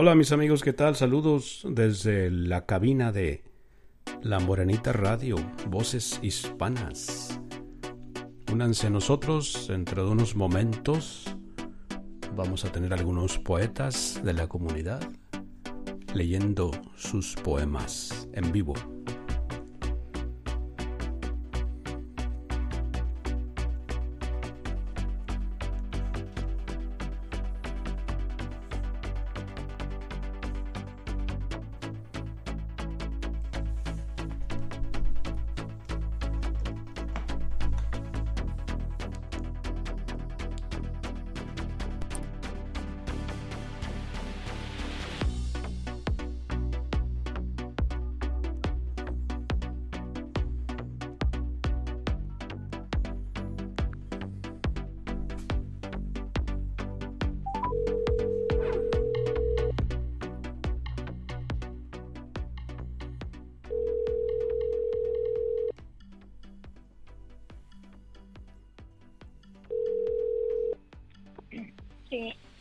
Hola mis amigos, ¿qué tal? Saludos desde la cabina de La Morenita Radio, Voces Hispanas. Únanse a nosotros dentro de unos momentos. Vamos a tener algunos poetas de la comunidad leyendo sus poemas en vivo.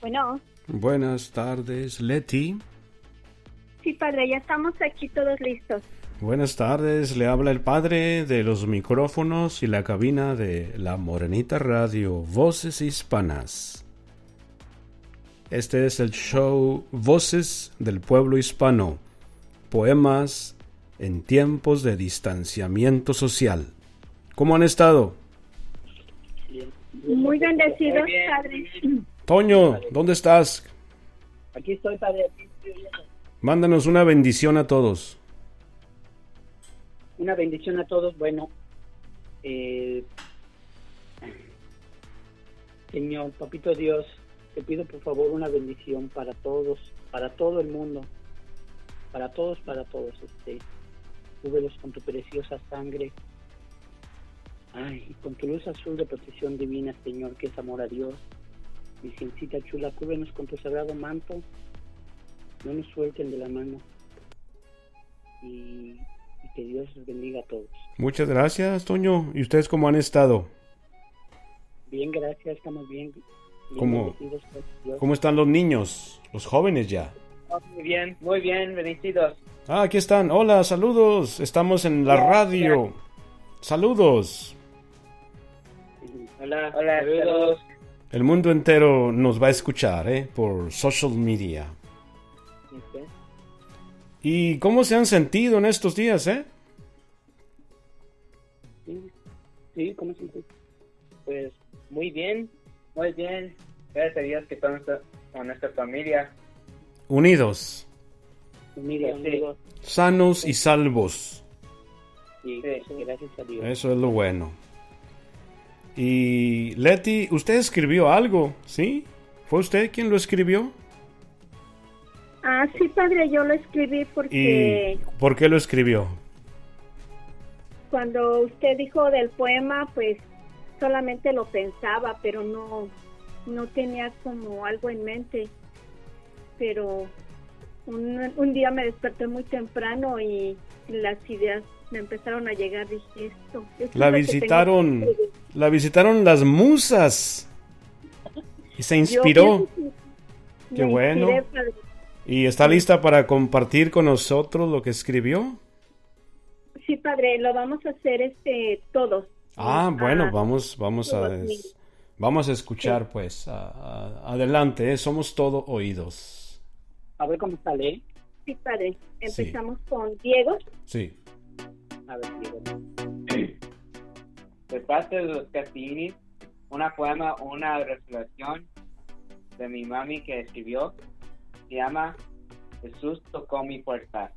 Bueno. Buenas tardes, Leti. Sí, padre, ya estamos aquí todos listos. Buenas tardes, le habla el padre de los micrófonos y la cabina de La Morenita Radio, Voces Hispanas. Este es el show Voces del Pueblo Hispano, poemas en tiempos de distanciamiento social. ¿Cómo han estado? Muy bendecidos, Muy bien, padre. Toño, ¿dónde estás? Aquí estoy, padre. Mándanos una bendición a todos. Una bendición a todos. Bueno, eh, Señor, Papito Dios, te pido por favor una bendición para todos, para todo el mundo, para todos, para todos. Este, cúbrelos con tu preciosa sangre. Ay, y con tu luz azul de protección divina, Señor, que es amor a Dios. Virgencita chula, cúbrenos con tu sagrado manto. No nos suelten de la mano. Y, y que Dios los bendiga a todos. Muchas gracias, Toño. ¿Y ustedes cómo han estado? Bien, gracias, estamos bien. bien ¿Cómo? ¿Cómo están los niños? Los jóvenes ya. Muy bien, muy bien, bendecidos. Ah, aquí están. Hola, saludos. Estamos en la radio. Saludos. Hola, hola, saludos. El mundo entero nos va a escuchar, ¿eh? Por social media. Ok. ¿Y cómo se han sentido en estos días, eh? Sí, sí, ¿cómo se siente? Pues muy bien, muy bien. Gracias a Dios que estamos con nuestra familia. Unidos, Mira, Sí. amigos, sanos y salvos. sí, gracias a Dios. Eso es lo bueno. Y Leti, usted escribió algo, ¿sí? ¿Fue usted quien lo escribió? Ah, sí, padre, yo lo escribí porque ¿Y por qué lo escribió? cuando usted dijo del poema, pues solamente lo pensaba, pero no, no tenía como algo en mente. Pero un, un día me desperté muy temprano y las ideas me empezaron a llegar. Dije, esto. esto La es visitaron, tengo que escribir". La visitaron las musas. Y se inspiró. Qué bueno. inspiré. ¿Y está lista para compartir con nosotros lo que escribió? Sí, padre, lo vamos a hacer este todos. Ah, bueno, Ah, vamos, vamos a, vamos a escuchar, pues. a- a- adelante, ¿eh? somos todo oídos. A ver cómo sale. Sí, padre. Empezamos con Diego. Sí. A ver, Diego. Parte de los Cassini, una poema, una reflexión de mi mami que escribió. Se llama Jesús tocó mi puerta.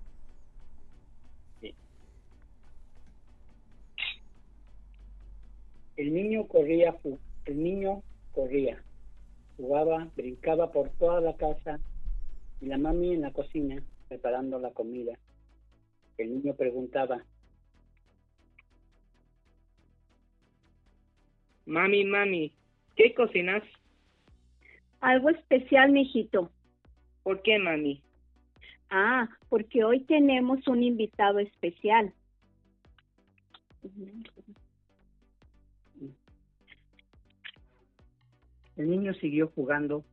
El niño corría, el niño corría, jugaba, brincaba por toda la casa y la mami en la cocina preparando la comida. El niño preguntaba, Mami, mami, ¿qué cocinas? Algo especial, mijito. ¿Por qué, mami? Ah, porque hoy tenemos un invitado especial. El niño siguió jugando.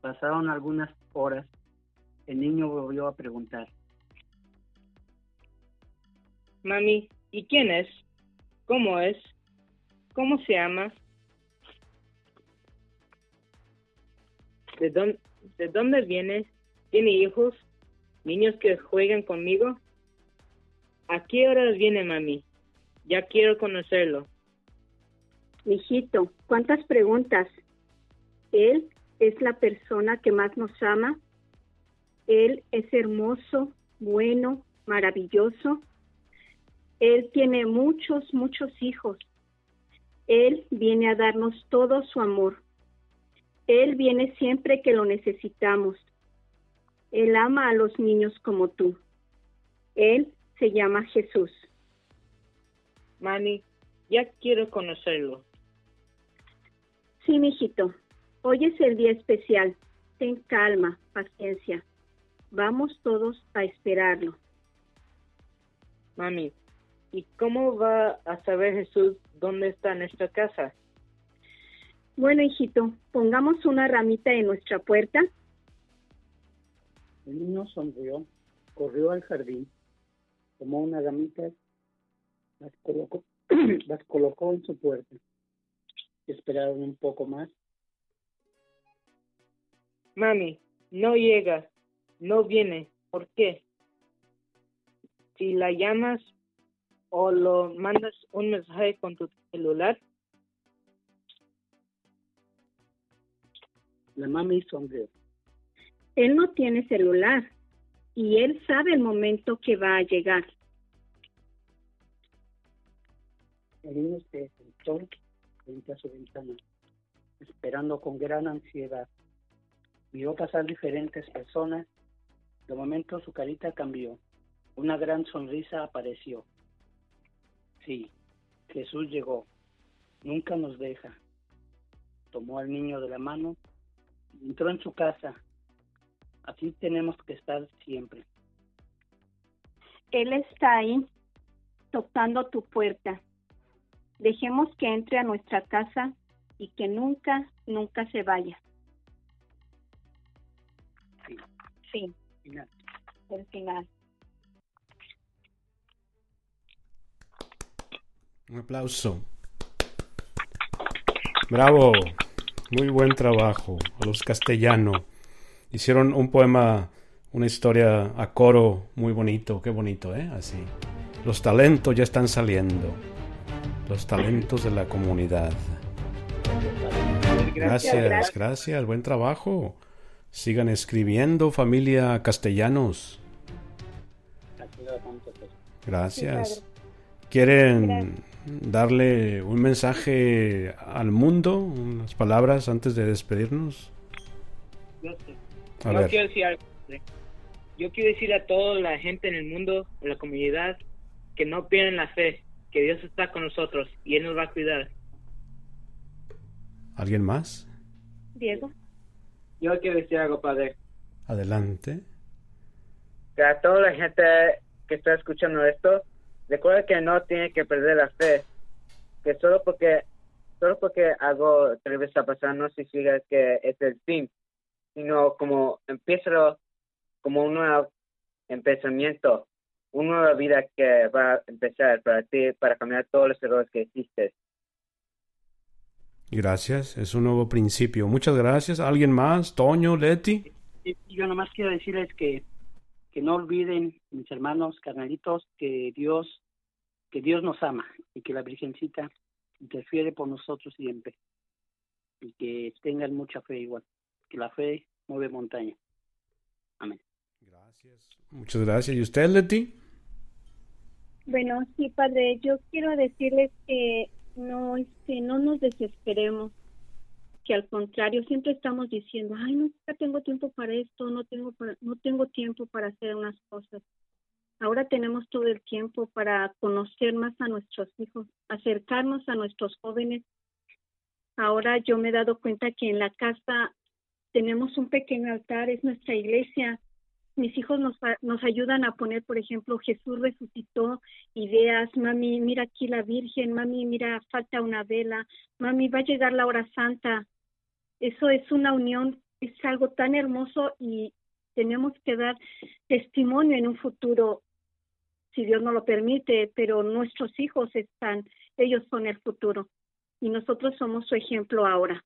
Pasaron algunas horas. El niño volvió a preguntar. Mami, ¿y quién es? ¿Cómo es? ¿Cómo se llama? ¿De dónde, ¿De dónde viene? ¿Tiene hijos? ¿Niños que juegan conmigo? ¿A qué horas viene mami? Ya quiero conocerlo. Mijito, ¿cuántas preguntas? Él es la persona que más nos ama. Él es hermoso, bueno, maravilloso. Él tiene muchos, muchos hijos. Él viene a darnos todo su amor. Él viene siempre que lo necesitamos. Él ama a los niños como tú. Él se llama Jesús. Mami, ya quiero conocerlo. Sí, mijito. Hoy es el día especial. Ten calma, paciencia. Vamos todos a esperarlo. Mami, ¿y cómo va a saber Jesús dónde está nuestra casa? Bueno, hijito, pongamos una ramita en nuestra puerta. El niño sonrió, corrió al jardín, tomó una ramita, las colocó, las colocó en su puerta. Esperaron un poco más. Mami, no llega, no viene. ¿Por qué? Si la llamas o lo mandas un mensaje con tu celular, La mami sonrió. Él no tiene celular y él sabe el momento que va a llegar. El niño se sentó frente a su ventana, esperando con gran ansiedad. Vio pasar diferentes personas. De momento su carita cambió. Una gran sonrisa apareció. Sí, Jesús llegó. Nunca nos deja. Tomó al niño de la mano entró en su casa. Así tenemos que estar siempre. Él está ahí, tocando tu puerta. Dejemos que entre a nuestra casa y que nunca, nunca se vaya. Sí. Sí. Final. El final. Un aplauso. Bravo. Muy buen trabajo. Los castellanos. Hicieron un poema, una historia a coro muy bonito. Qué bonito, ¿eh? Así. Los talentos ya están saliendo. Los talentos de la comunidad. Gracias, gracias. Buen trabajo. Sigan escribiendo, familia castellanos. Gracias. ¿Quieren darle un mensaje al mundo, unas palabras antes de despedirnos? yo, A yo ver. quiero decir algo. Yo quiero decir a toda la gente en el mundo, en la comunidad, que no pierdan la fe, que Dios está con nosotros y Él nos va a cuidar. ¿Alguien más? Diego. Yo quiero decir algo, padre. Adelante. Que a toda la gente que está escuchando esto, recuerda que no tiene que perder la fe. Que solo porque solo porque algo tal vez está pasando no significa que es el fin, sino como empieza como un nuevo empezamiento, una nueva vida que va a empezar para ti, para cambiar todos los errores que hiciste. Gracias. Es un nuevo principio. Muchas gracias. ¿Alguien más? Toño, Leti. Yo nomás quiero decirles que, que no olviden, mis hermanos, carnalitos, que Dios, que Dios nos ama y que la Virgencita interfiere por nosotros siempre. y que tengan mucha fe igual, que la fe mueve montaña. Amén. Gracias. Muchas gracias. ¿Y usted, Leti? Bueno, sí, padre, yo quiero decirles que no, este, no nos desesperemos, que al contrario siempre estamos diciendo, ay, no tengo tiempo para esto, no tengo, no tengo tiempo para hacer unas cosas. Ahora tenemos todo el tiempo para conocer más a nuestros hijos, acercarnos a nuestros jóvenes. Ahora yo me he dado cuenta que en la casa tenemos un pequeño altar, es nuestra iglesia. Mis hijos nos, nos ayudan a poner, por ejemplo, Jesús resucitó, ideas, mami, mira aquí la Virgen, mami, mira, falta una vela, mami, va a llegar la hora santa. Eso es una unión, es algo tan hermoso y tenemos que dar testimonio en un futuro si Dios no lo permite, pero nuestros hijos están, ellos son el futuro y nosotros somos su ejemplo ahora.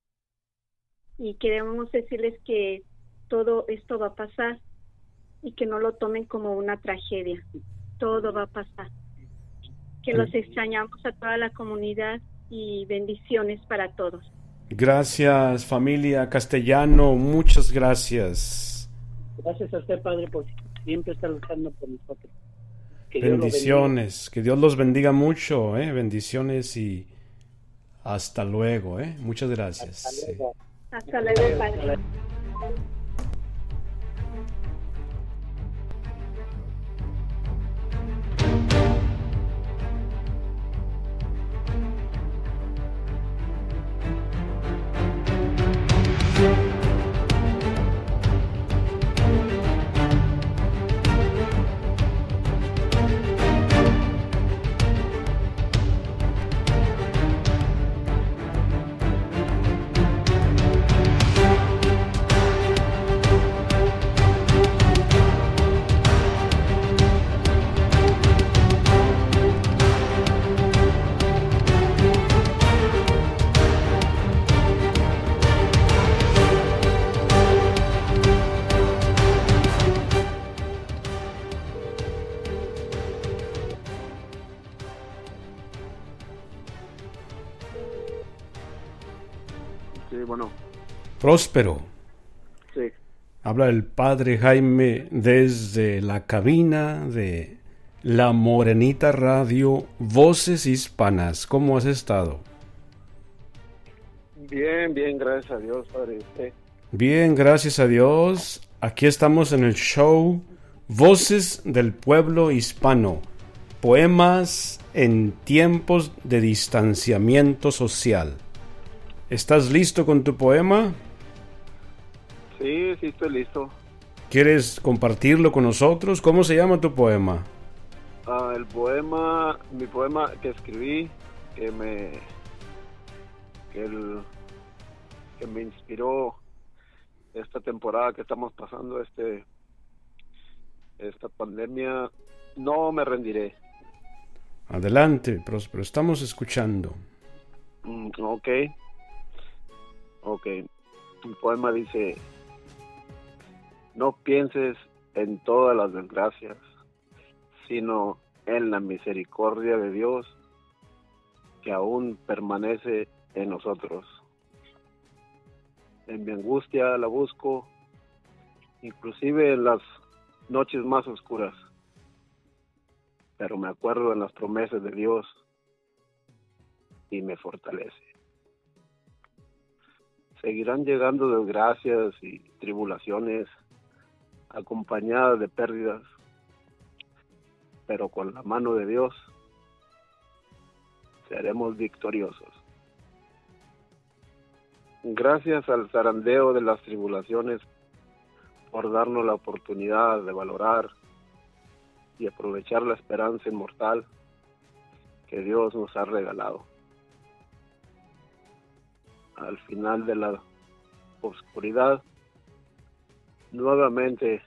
Y queremos decirles que todo esto va a pasar y que no lo tomen como una tragedia. Todo va a pasar. Que los extrañamos a toda la comunidad y bendiciones para todos. Gracias familia castellano, muchas gracias. Gracias a usted, Padre, por siempre estar luchando por nosotros. Bendiciones, que Dios los bendiga mucho, ¿eh? bendiciones y hasta luego, ¿eh? muchas gracias. Hasta luego, hasta luego Padre. Próspero. Sí. Habla el padre Jaime desde la cabina de La Morenita Radio, Voces Hispanas. ¿Cómo has estado? Bien, bien, gracias a Dios, padre. ¿Usted? Bien, gracias a Dios. Aquí estamos en el show Voces del Pueblo Hispano. Poemas en tiempos de distanciamiento social. ¿Estás listo con tu poema? Sí, sí, estoy listo. ¿Quieres compartirlo con nosotros? ¿Cómo se llama tu poema? Ah, el poema, mi poema que escribí, que me, que, que me inspiró esta temporada que estamos pasando, este, esta pandemia, no me rendiré. Adelante, Próspero, estamos escuchando. Mm, ok, ok. Mi poema dice, no pienses en todas las desgracias, sino en la misericordia de Dios que aún permanece en nosotros. En mi angustia la busco, inclusive en las noches más oscuras, pero me acuerdo en las promesas de Dios y me fortalece. Seguirán llegando desgracias y tribulaciones acompañada de pérdidas, pero con la mano de Dios seremos victoriosos. Gracias al zarandeo de las tribulaciones por darnos la oportunidad de valorar y aprovechar la esperanza inmortal que Dios nos ha regalado. Al final de la oscuridad nuevamente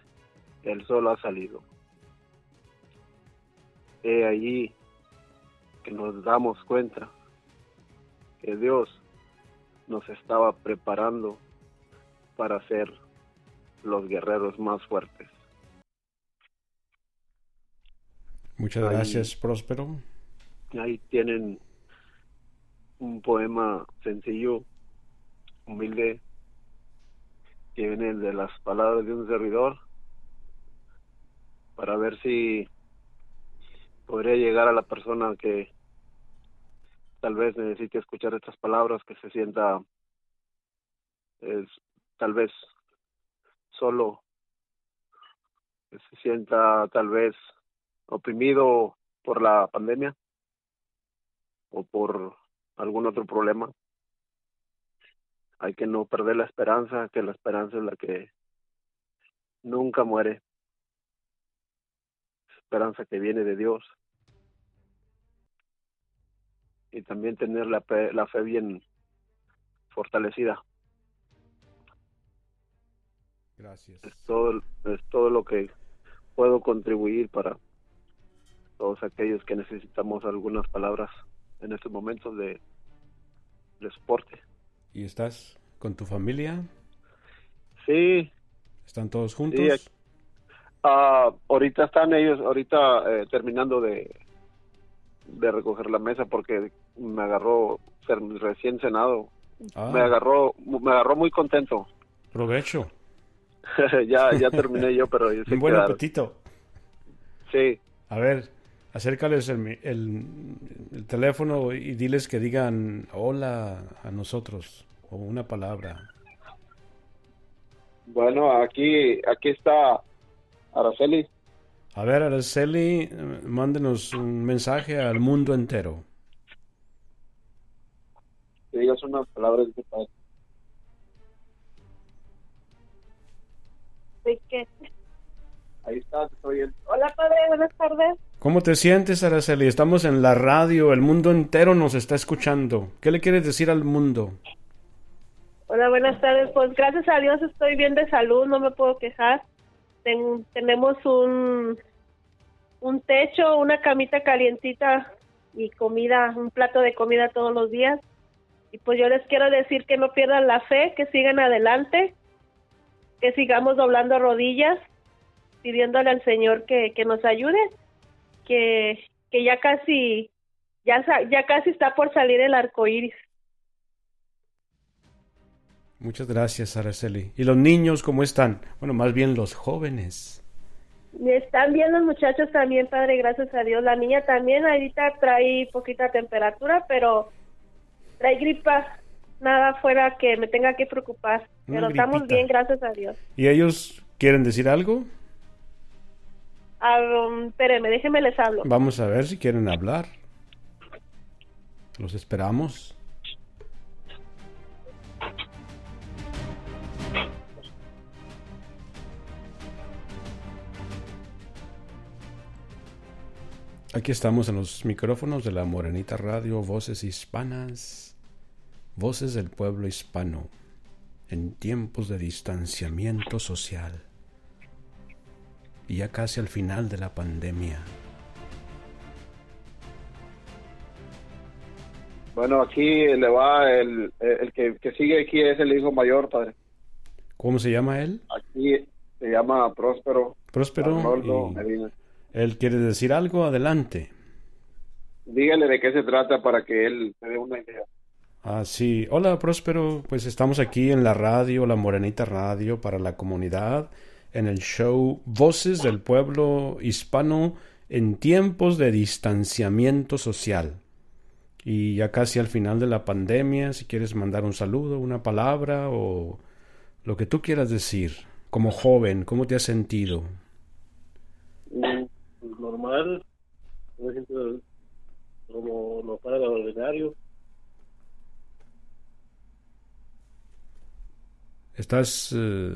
el sol ha salido. He allí que nos damos cuenta que Dios nos estaba preparando para ser los guerreros más fuertes. Muchas gracias, Próspero. Ahí tienen un poema sencillo humilde que viene de las palabras de un servidor para ver si podría llegar a la persona que tal vez necesite escuchar estas palabras, que se sienta es, tal vez solo, que se sienta tal vez oprimido por la pandemia o por algún otro problema. Hay que no perder la esperanza, que la esperanza es la que nunca muere. Esperanza que viene de Dios. Y también tener la fe, la fe bien fortalecida. Gracias. Es todo, es todo lo que puedo contribuir para todos aquellos que necesitamos algunas palabras en estos momentos de, de soporte. ¿Y estás con tu familia? Sí. ¿Están todos juntos? Sí, ah, ahorita están ellos, ahorita eh, terminando de, de recoger la mesa porque me agarró recién cenado. Ah. Me agarró me agarró muy contento. Provecho. ya ya terminé yo, pero yo Un buen apetito. Sí. A ver, acércales el, el, el, teléfono y diles que digan hola a nosotros o una palabra. Bueno, aquí aquí está Araceli. A ver, Araceli, mándenos un mensaje al mundo entero. Que digas unas palabras de paz. ¿De qué? Ahí está, estoy bien. Hola, padre, buenas tardes. ¿Cómo te sientes, Araceli? Estamos en la radio, el mundo entero nos está escuchando. ¿Qué le quieres decir al mundo? Hola, buenas tardes. Pues gracias a Dios estoy bien de salud, no me puedo quejar. Ten, tenemos un, un techo, una camita calientita y comida, un plato de comida todos los días. Y pues yo les quiero decir que no pierdan la fe, que sigan adelante, que sigamos doblando rodillas, pidiéndole al Señor que, que nos ayude, que, que ya casi, ya, ya casi está por salir el arco iris. Muchas gracias, Araceli. ¿Y los niños cómo están? Bueno, más bien los jóvenes. Están bien los muchachos también, padre, gracias a Dios. La niña también ahorita trae poquita temperatura, pero trae gripa. Nada fuera que me tenga que preocupar. Pero estamos bien, gracias a Dios. ¿Y ellos quieren decir algo? Espérenme, déjenme les hablo. Vamos a ver si quieren hablar. Los esperamos. Aquí estamos en los micrófonos de la Morenita Radio, voces hispanas, voces del pueblo hispano, en tiempos de distanciamiento social y ya casi al final de la pandemia. Bueno, aquí le va el, el que, que sigue aquí es el hijo mayor, padre. ¿Cómo se llama él? Aquí se llama Próspero. Próspero. Él quiere decir algo, adelante. Dígale de qué se trata para que él se dé una idea. Ah, sí. Hola, Próspero. Pues estamos aquí en la radio, la Morenita Radio, para la comunidad, en el show Voces del Pueblo Hispano en tiempos de distanciamiento social. Y ya casi al final de la pandemia, si quieres mandar un saludo, una palabra o lo que tú quieras decir, como joven, ¿cómo te has sentido? Pues, normal, me siento como lo para el ordinario. ¿Estás eh,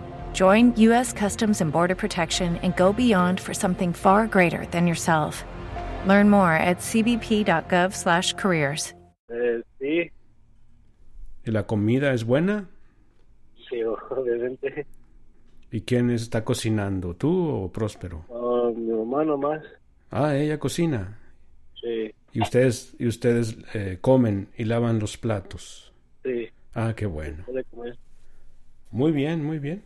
Join U.S. Customs and Border Protection and go beyond for something far greater than yourself. Learn more at cbp.gov/careers. Eh, sí, ¿Y la comida es buena? sí, obviamente. ¿Y quién está cocinando? ¿Tú o Próspero? Ah, mi mamá nomás. Ah, ella cocina. Sí, Y ustedes, y ustedes eh, comen y lavan los platos. sí. Ah, qué bueno. Puede comer. Muy bien, muy bien.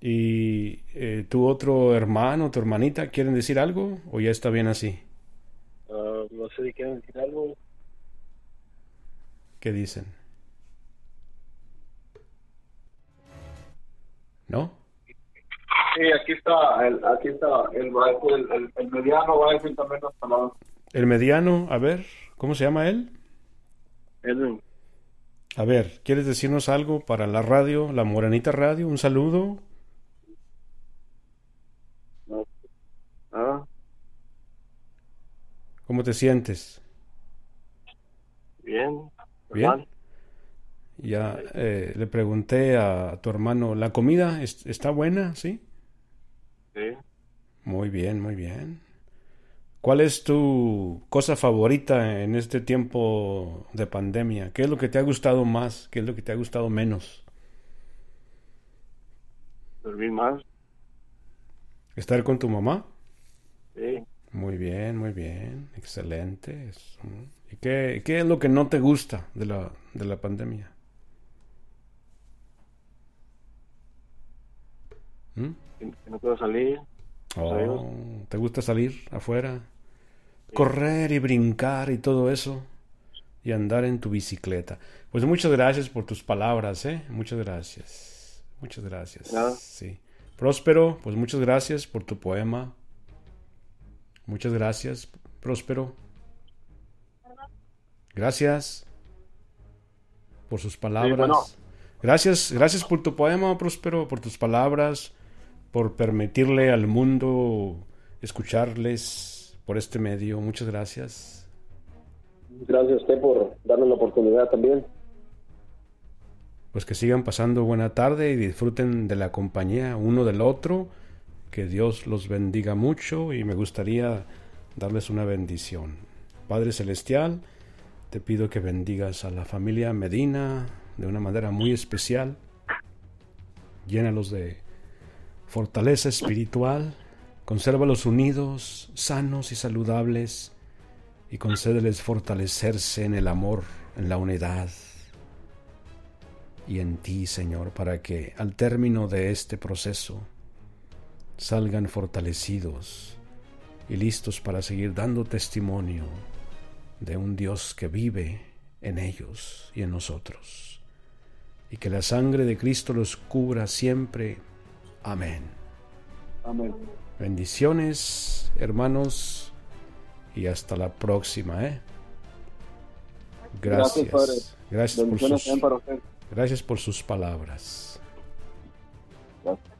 ¿Y eh, tu otro hermano, tu hermanita, quieren decir algo o ya está bien así? Ah, no sé si quieren decir algo. ¿Qué dicen? ¿No? Sí, aquí está, el, aquí está, el, el, el, mediano va a decir también las palabras. El mediano, a ver, ¿cómo se llama él? Edwin. A ver, ¿quieres decirnos algo para la radio, la Morenita Radio? Un saludo. Ah, ¿Cómo te sientes? bien. Bien. Ya eh, le pregunté a tu hermano, ¿la comida es- está buena? ¿Sí? Sí. Muy bien, muy bien. ¿Cuál es tu cosa favorita en este tiempo de pandemia? ¿Qué es lo que te ha gustado más? ¿Qué es lo que te ha gustado menos? Dormir más. ¿Estar con tu mamá? Sí. Muy bien, muy bien. Excelente. ¿Y qué, qué es lo que no te gusta de la, de la pandemia? ¿Mm? Que no puedo salir. Oh, ¿te gusta salir afuera? Correr y brincar y todo eso. Y andar en tu bicicleta. Pues muchas gracias por tus palabras, ¿eh? Muchas gracias. Muchas gracias. Nada. Sí. Próspero, pues muchas gracias por tu poema. Muchas gracias, Próspero. Gracias por sus palabras. bueno. Gracias, gracias por tu poema, Próspero, por tus palabras, por permitirle al mundo escucharles por este medio. Muchas gracias. Gracias a usted por darnos la oportunidad también. Pues que sigan pasando buena tarde y disfruten de la compañía uno del otro. Que Dios los bendiga mucho y me gustaría darles una bendición. Padre Celestial, te pido que bendigas a la familia Medina de una manera muy especial. Llénalos de fortaleza espiritual, consérvalos unidos, sanos y saludables y concédeles fortalecerse en el amor, en la unidad y en ti, Señor, para que al término de este proceso salgan fortalecidos y listos para seguir dando testimonio de un Dios que vive en ellos y en nosotros. Y que la sangre de Cristo los cubra siempre. Amén. Amén. Bendiciones, hermanos, y hasta la próxima, ¿eh? Gracias, Gracias. Padre. Gracias por sus, gracias por sus palabras. Gracias.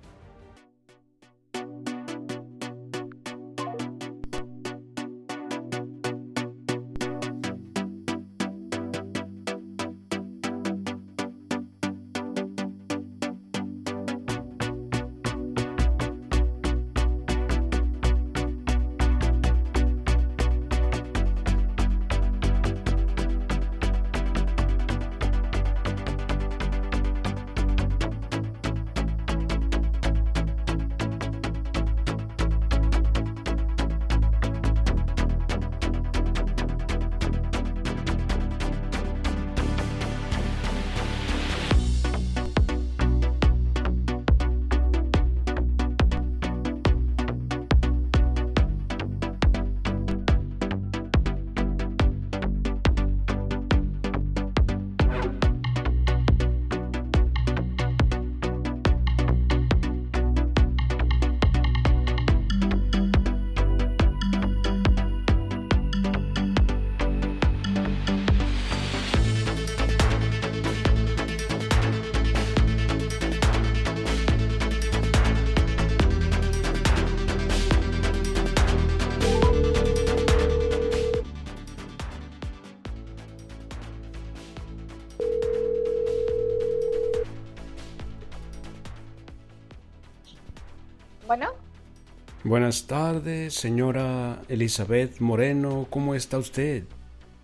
Buenas tardes, señora Elizabeth Moreno. ¿Cómo está usted?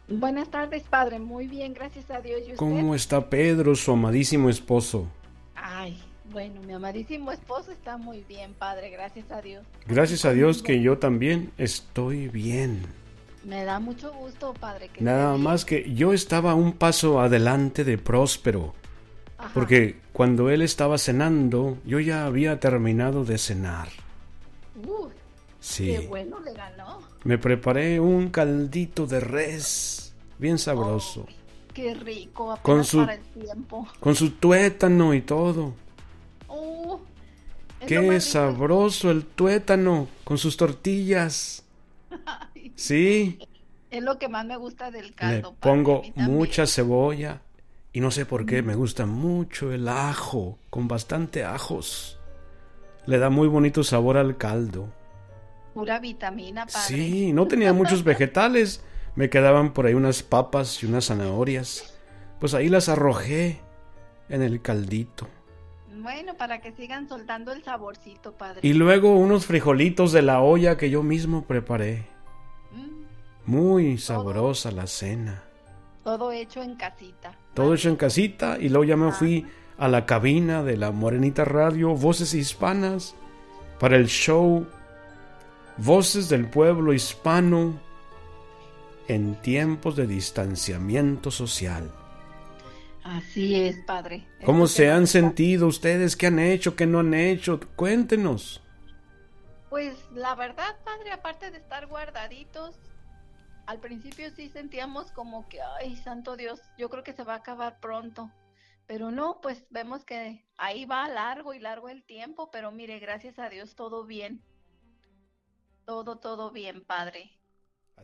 buenas tardes, padre. Muy bien, gracias a Dios. ¿Y usted? ¿Cómo está Pedro, su amadísimo esposo? Ay, Bueno, mi amadísimo esposo está muy bien, padre, gracias a Dios. Gracias a Dios que yo también estoy bien. Me da mucho gusto, padre. Que Nada más que yo estaba un paso adelante de Próspero. Ajá. Porque cuando él estaba cenando, yo ya había terminado de cenar. Sí. Qué bueno le ganó. Me preparé un caldito de res, bien sabroso, Qué rico, Con su- para el tiempo. con su tuétano y todo. Es lo Qué rico. sabroso el tuétano con sus tortillas. Sí, Es lo que más me gusta del le caldo. a pongo mucha cebolla y no sé por qué me gusta mucho el ajo, con bastante ajos. Le da muy bonito sabor al caldo. Pura vitamina, padre. Sí, no tenía muchos vegetales. Me quedaban por ahí unas papas y unas zanahorias. Pues ahí las arrojé en el caldito. Bueno, para que sigan soltando el saborcito, padre. Y luego unos frijolitos de la olla que yo mismo preparé. Mm, Muy sabrosa la cena. todo hecho en casita. Todo hecho en casita y luego ya me fui a la cabina de la Morenita Radio, Voces Hispanas, para el show Voces del Pueblo Hispano en tiempos de distanciamiento social. Así es, padre. ¿Cómo se han sentido ustedes? ¿Qué han hecho? ¿Qué no han hecho? Cuéntenos. Pues la verdad, padre, aparte de estar guardaditos, al principio sí sentíamos como que, ay, santo Dios, yo creo que se va a acabar pronto. Pero no, pues vemos que ahí va largo y largo el tiempo, pero mire, gracias a Dios todo bien. Todo, todo bien, padre.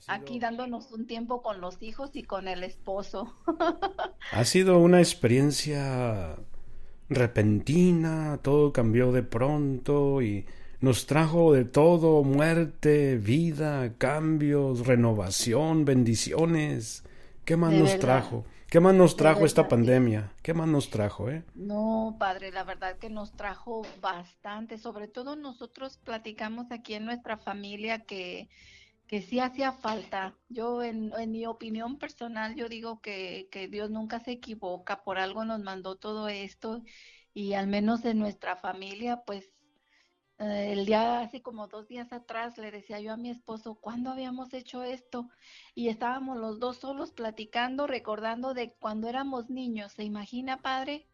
Aquí dándonos un tiempo con los hijos y con el esposo. Ha sido una experiencia repentina, todo cambió de pronto y nos trajo de todo, muerte, vida, cambios, renovación, bendiciones. ¿Qué más De nos verdad. trajo? ¿Qué más nos trajo esta pandemia? ¿Qué más nos trajo, eh? No, padre, la verdad que nos trajo bastante, sobre todo nosotros platicamos aquí en nuestra familia que, que sí hacía falta. Yo, en, en mi opinión personal, yo digo que, que Dios nunca se equivoca, por algo nos mandó todo esto y al menos en nuestra familia, pues el día, hace como dos días atrás, le decía yo a mi esposo, ¿cuándo habíamos hecho esto? Y estábamos los dos solos platicando, recordando de cuando éramos niños. ¿Se imagina, padre?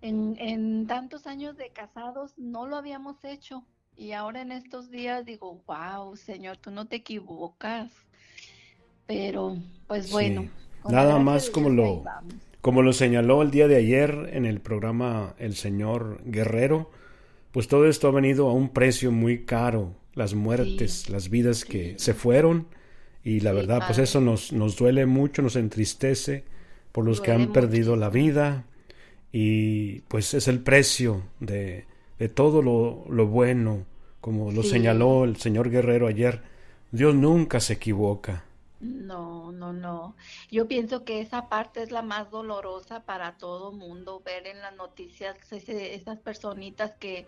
En, en tantos años de casados no lo habíamos hecho. Y ahora en estos días digo, wow, Señor, tú no te equivocas. Pero, pues bueno. Nada más como lo, como lo señaló el día de ayer en el programa el señor Guerrero, pues todo esto ha venido a un precio muy caro, las muertes, las vidas que se fueron y la Sí, verdad pues eso nos, nos duele mucho, nos entristece por los que han perdido la vida y pues es el precio de, de todo lo, lo bueno, como lo señaló el señor Guerrero ayer, Dios nunca se equivoca. No, no, no. Yo pienso que esa parte es la más dolorosa para todo mundo, ver en las noticias esas personitas que,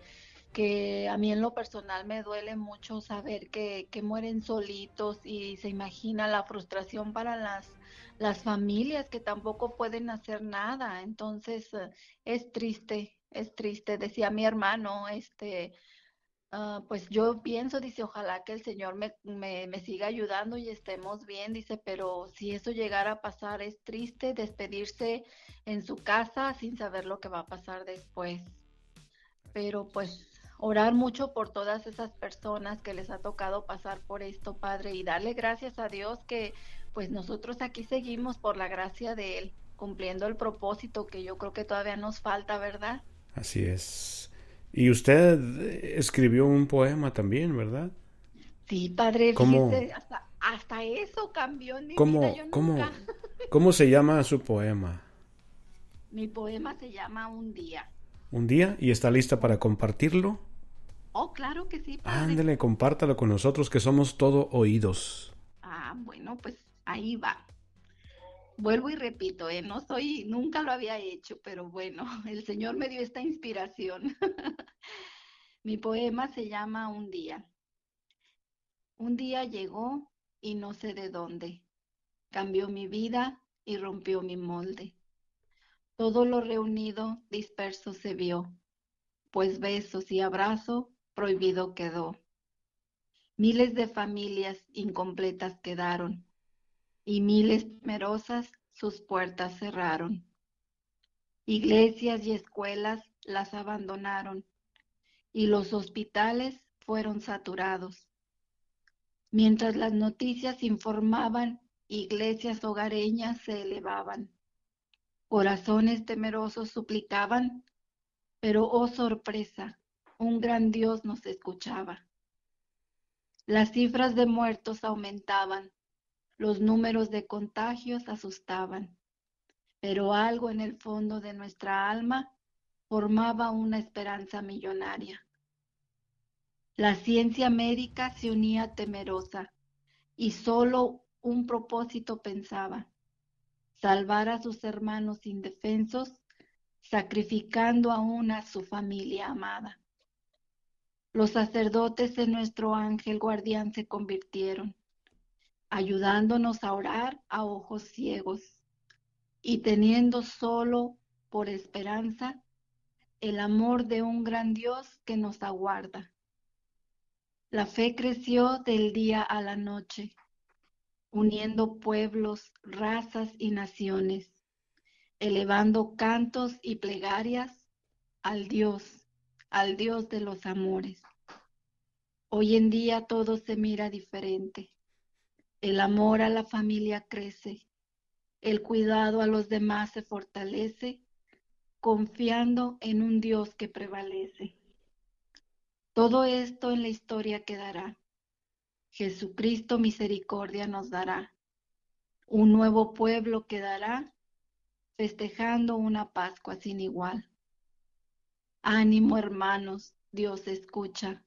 que a mí en lo personal me duele mucho saber que, que mueren solitos y se imagina la frustración para las, las familias que tampoco pueden hacer nada. Entonces, eh, es triste, es triste. Decía mi hermano, este, Ah, pues yo pienso, dice, ojalá que el Señor me, me, me siga ayudando y estemos bien, dice, pero si eso llegara a pasar, es triste despedirse en su casa sin saber lo que va a pasar después. Pero pues orar mucho por todas esas personas que les ha tocado pasar por esto, Padre, y darle gracias a Dios que pues nosotros aquí seguimos por la gracia de Él, cumpliendo el propósito que yo creo que todavía nos falta, ¿verdad? Así es. Y usted escribió un poema también, ¿verdad? Sí, padre, ¿Cómo? fíjese, hasta, hasta eso cambió en mi ¿Cómo, vida. Yo cómo, nunca. cómo se llama su poema? Mi poema se llama Un día. ¿Un día? ¿Y está lista para compartirlo? Oh, claro que sí, padre. Ándele, compártalo con nosotros que somos todo oídos. Ah, bueno, pues ahí va. Vuelvo y repito, ¿eh? No soy, nunca lo había hecho, pero bueno, el Señor me dio esta inspiración. Mi poema se llama Un día. Un día llegó y no sé de dónde. Cambió mi vida y rompió mi molde. Todo lo reunido disperso se vio. pues besos y abrazo prohibido quedó. Miles de familias incompletas quedaron y miles temerosas sus puertas cerraron. Iglesias y escuelas las abandonaron y los hospitales fueron saturados. Mientras las noticias informaban, iglesias hogareñas se elevaban. Corazones temerosos suplicaban, pero oh sorpresa, un gran Dios nos escuchaba. Las cifras de muertos aumentaban, los números de contagios asustaban, pero algo en el fondo de nuestra alma formaba una esperanza millonaria. La ciencia médica se unía temerosa y solo un propósito pensaba, salvar a sus hermanos indefensos, sacrificando aún a su familia amada. Los sacerdotes en nuestro ángel guardián se convirtieron, ayudándonos a orar a ojos ciegos y teniendo solo por esperanza el amor de un gran Dios que nos aguarda. La fe creció del día a la noche uniendo pueblos, razas y naciones, elevando cantos y plegarias al Dios, al Dios de los amores. Hoy en día todo se mira diferente. El amor a la familia crece, el cuidado a los demás se fortalece, confiando en un Dios que prevalece. Todo esto en la historia quedará Jesucristo misericordia nos dará. Un nuevo pueblo quedará festejando una Pascua sin igual. Ánimo hermanos, Dios escucha,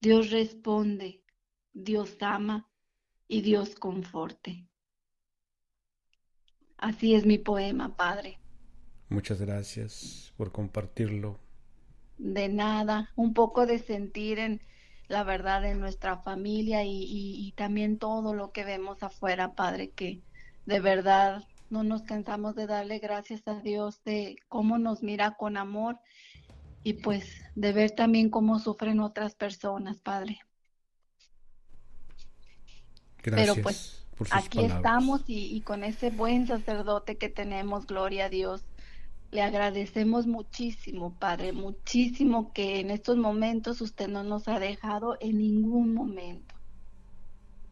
Dios responde, Dios ama y Dios conforte. Así es mi poema, Padre. Muchas gracias por compartirlo. De nada, un poco de sentir en la verdad en nuestra familia y, también todo lo que vemos afuera, Padre, que de verdad no nos cansamos de darle gracias a Dios de cómo nos mira con amor y pues de ver también cómo sufren otras personas, Padre. Gracias. Pero pues aquí estamos y, y con ese buen sacerdote que tenemos, gloria a Dios le agradecemos muchísimo, Padre, muchísimo que en estos momentos usted no nos ha dejado en ningún momento.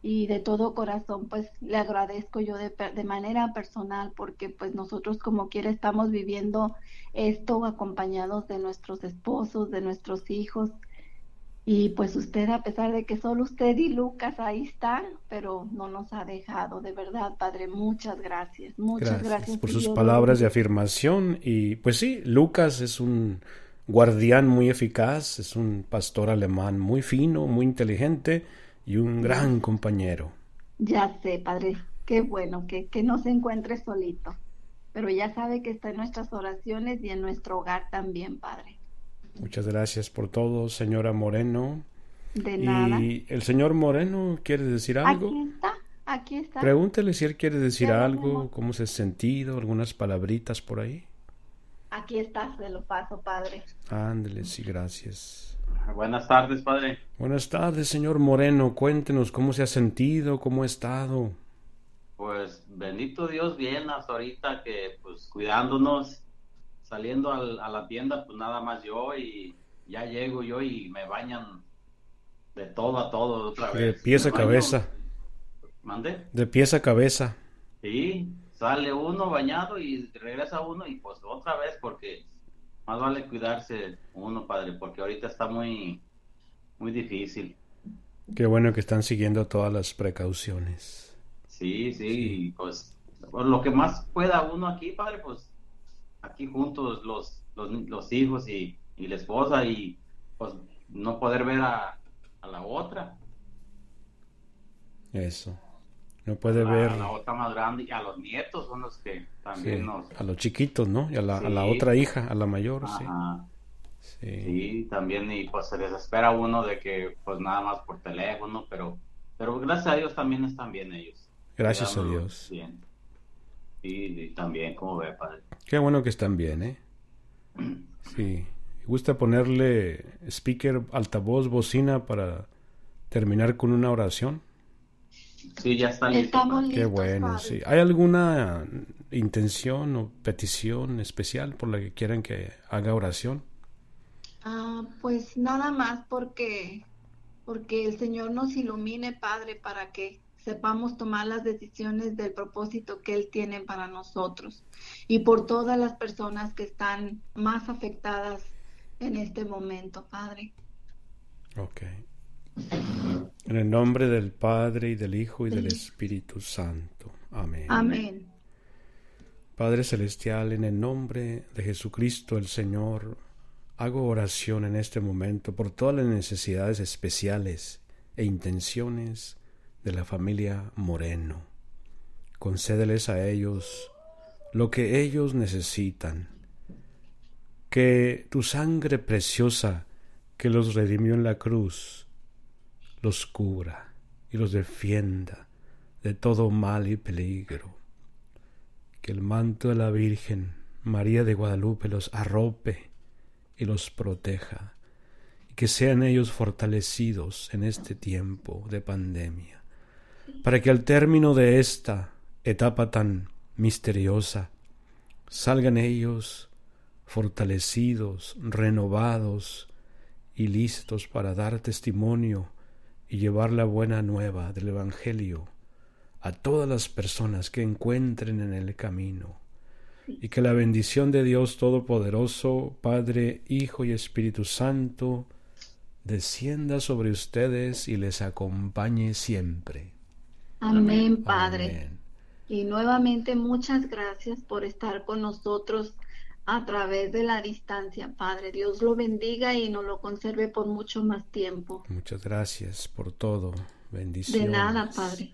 Y de todo corazón, pues le agradezco yo de, de manera personal porque pues nosotros como quiera estamos viviendo esto acompañados de nuestros esposos, de nuestros hijos, y pues usted, a pesar de que solo usted y Lucas ahí están, pero no nos ha dejado, de verdad, Padre, muchas gracias, muchas gracias. por sus palabras de afirmación. Y pues sí, Lucas es un guardián muy eficaz, es un pastor alemán muy fino, muy inteligente y un gran compañero. Ya sé, Padre, qué bueno que, que no se encuentre solito, pero ya sabe que está en nuestras oraciones y en nuestro hogar también, Padre. Muchas gracias por todo, señora Moreno. De nada. ¿Y el señor Moreno quiere decir algo? Aquí está, aquí está. Pregúntele si él quiere decir algo, cómo se ha sentido, algunas palabritas por ahí. Aquí está, se lo paso, padre. Ándele, sí, gracias. Buenas tardes, padre. Buenas tardes, señor Moreno. Cuéntenos cómo se ha sentido, cómo ha estado. Pues bendito Dios, bien hasta ahorita que pues cuidándonos saliendo a la tienda, pues nada más yo y ya llego yo y me bañan de todo a todo otra vez. De pies a cabeza. ¿Mande? De pies a cabeza. Sí, sale uno bañado y regresa uno y pues otra vez porque más vale cuidarse uno, padre, porque ahorita está muy, muy difícil. Qué bueno que están siguiendo todas las precauciones. Sí, sí, pues lo que más pueda uno aquí, padre, pues aquí juntos los, los, hijos y, la esposa y pues no poder ver a, la otra. Eso. No puede ver. A la otra más grande y a los nietos son los que también nos. A los chiquitos, ¿no? Y a la, a la otra hija, a la mayor, sí. sí. también, y pues se desespera uno de que, pues nada más por teléfono, pero, pero gracias a Dios también están bien ellos. Gracias a Dios. Bien. Sí, también, como ve, padre. Qué bueno que están bien, ¿eh? Sí. ¿Gusta ponerle speaker, altavoz, bocina para terminar con una oración? Sí, ya está listo. Estamos Qué listos, bueno, Padre. sí. ¿Hay alguna intención o petición especial por la que quieran que haga oración? Ah, pues nada más porque, porque el Señor nos ilumine, Padre, para que sepamos tomar las decisiones del propósito que Él tiene para nosotros y por todas las personas que están más afectadas en este momento, Padre. Ok. En el nombre del Padre y del Hijo y del. Espíritu Santo. Amén. Amén. Padre Celestial, en el nombre de Jesucristo el Señor, hago oración en este momento por todas las necesidades especiales e intenciones de la familia Moreno. Concédeles a ellos lo que ellos necesitan. Que tu sangre preciosa que los redimió en la cruz los cubra y los defienda de todo mal y peligro que el manto de la Virgen María de Guadalupe los arrope y los proteja, y que sean ellos fortalecidos en este tiempo de pandemia, para que al término de esta etapa tan misteriosa salgan ellos fortalecidos, renovados y listos para dar testimonio y llevar la buena nueva del Evangelio a todas las personas que encuentren en el camino. Y que la bendición de Dios Todopoderoso, Padre, Hijo y Espíritu Santo, descienda sobre ustedes y les acompañe siempre. Amén, Padre. Amén. Y nuevamente muchas gracias por estar con nosotros a través de la distancia, Padre. Dios lo bendiga y nos lo conserve por mucho más tiempo. Muchas gracias por todo. Bendiciones. De nada, Padre.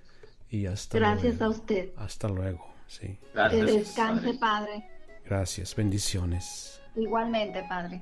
Y hasta Gracias luego. a usted. Hasta luego. Sí. Que Gracias. descanse, Padre. Gracias. Bendiciones. Igualmente, Padre.